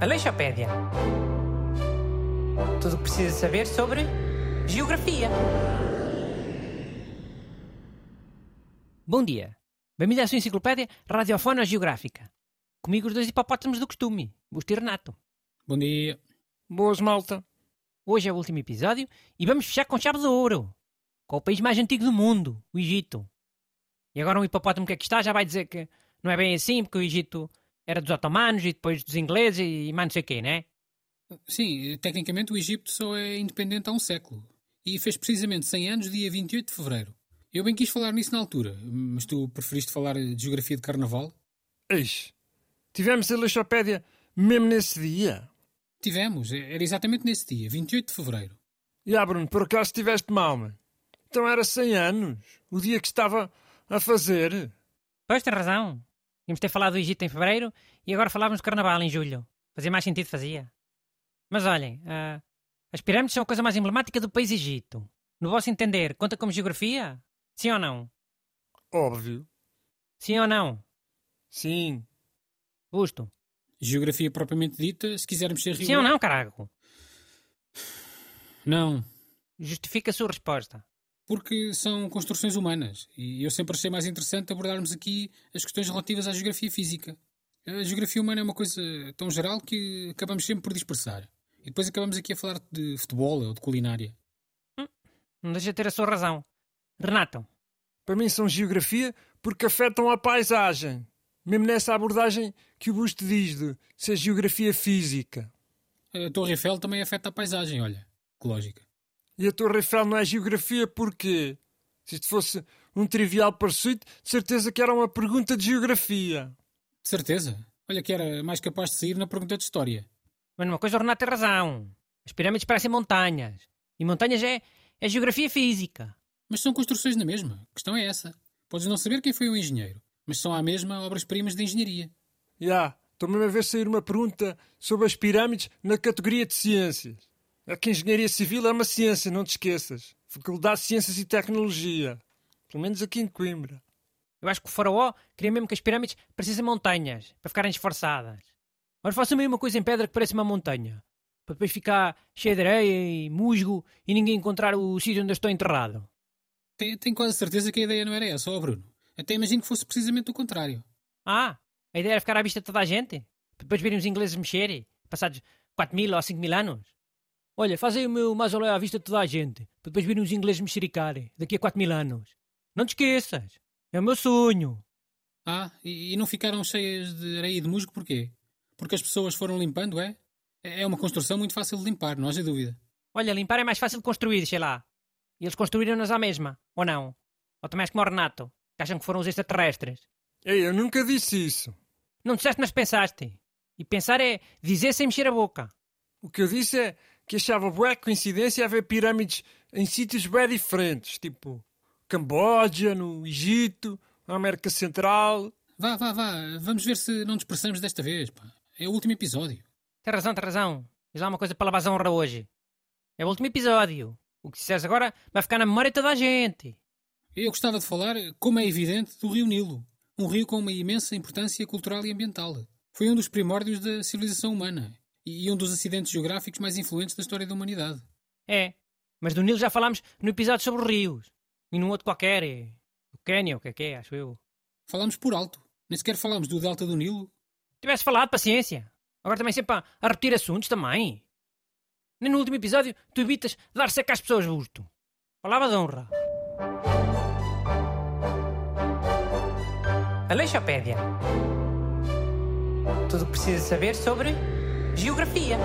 Aleixopédia. Tudo o que precisa saber sobre geografia. Bom dia. Bem-vindo à sua enciclopédia radiofona geográfica. Comigo os dois hipopótamos do costume, Busto e Renato. Bom dia. Boas, malta. Hoje é o último episódio e vamos fechar com chave de ouro. Com o país mais antigo do mundo, o Egito. E agora um hipopótamo que aqui está já vai dizer que não é bem assim, porque o Egito era dos otomanos e depois dos ingleses e mais não sei o quê, né? Sim, tecnicamente o Egito só é independente há um século. E fez precisamente 100 anos, dia 28 de fevereiro. Eu bem quis falar nisso na altura, mas tu preferiste falar de geografia de carnaval? Eis, tivemos a Lixopédia mesmo nesse dia. Tivemos, era exatamente nesse dia, 28 de fevereiro. E ah, Bruno, por acaso estiveste mal, mano? Então era 100 anos, o dia que estava a fazer. Pois, tem razão. Tínhamos ter falado do Egito em fevereiro e agora falávamos do Carnaval em julho. Fazia mais sentido, fazia. Mas olhem, uh, as pirâmides são a coisa mais emblemática do país Egito. No vosso entender, conta como geografia? Sim ou não? Óbvio. Sim ou não? Sim. Busto. Geografia propriamente dita, se quisermos ser Sim ou não, carago? Não. Justifica a sua resposta. Porque são construções humanas e eu sempre achei mais interessante abordarmos aqui as questões relativas à geografia física. A geografia humana é uma coisa tão geral que acabamos sempre por dispersar. E depois acabamos aqui a falar de futebol ou de culinária. Hum, não deixa de ter a sua razão. Renato. Para mim são geografia porque afetam a paisagem. Mesmo nessa abordagem que o Busto diz de ser geografia física. A Torre Eiffel também afeta a paisagem, olha. Que lógica. E a Torre Eiffel não é geografia porquê? Se isto fosse um trivial pursuit, de certeza que era uma pergunta de geografia. De certeza. Olha que era mais capaz de sair na pergunta de história. Mas uma coisa o Renato tem razão. As pirâmides parecem montanhas. E montanhas é, é geografia física. Mas são construções na mesma. A questão é essa. Podes não saber quem foi o engenheiro, mas são à mesma obras-primas de engenharia. Já, yeah, estou mesmo a ver sair uma pergunta sobre as pirâmides na categoria de ciências. É que engenharia civil é uma ciência, não te esqueças. Faculdade de Ciências e Tecnologia. Pelo menos aqui em Coimbra. Eu acho que o faraó queria mesmo que as pirâmides parecessem montanhas, para ficarem esforçadas. Mas façam meio uma coisa em pedra que parece uma montanha. Para depois ficar cheia de areia e musgo e ninguém encontrar o sítio onde eu estou enterrado. Tenho, tenho quase certeza que a ideia não era essa, ó Bruno. Até imagino que fosse precisamente o contrário. Ah, a ideia era ficar à vista de toda a gente? Para depois virem os ingleses mexerem, passados 4 mil ou 5 mil anos? Olha, faz aí o meu mausoléu à vista de toda a gente, para depois virem os ingleses mexericarem, daqui a 4 mil anos. Não te esqueças, é o meu sonho. Ah, e, e não ficaram cheias de areia e de musgo porquê? Porque as pessoas foram limpando, é? É uma construção muito fácil de limpar, não haja dúvida. Olha, limpar é mais fácil de construir, sei lá. E eles construíram-nas à mesma, ou não? Ou também és como o Renato, que acham que foram os extraterrestres. Ei, eu nunca disse isso. Não disseste, mas pensaste. E pensar é dizer sem mexer a boca. O que eu disse é que achava boa coincidência haver pirâmides em sítios bem diferentes, tipo Camboja, no Egito, na América Central. Vá, vá, vá, vamos ver se não dispersamos desta vez. Pá. É o último episódio. Tem razão, tem razão. Diz lá uma coisa para lavar a honra hoje. É o último episódio. O que disseres agora vai ficar na memória de toda a gente. Eu gostava de falar, como é evidente, do Rio Nilo. Um rio com uma imensa importância cultural e ambiental. Foi um dos primórdios da civilização humana e um dos acidentes geográficos mais influentes da história da humanidade. É, mas do Nilo já falámos no episódio sobre os rios. E num outro qualquer, é o Quênia, o que é que é, acho eu. Falámos por alto. Nem sequer falámos do Delta do Nilo. Tivesse falado, paciência. Agora também sempre a, a repetir assuntos também. Nem no último episódio tu evitas dar seca às pessoas, Busto. Palavra de honra. Aleixopédia. Tudo o que precisa saber sobre Geografia.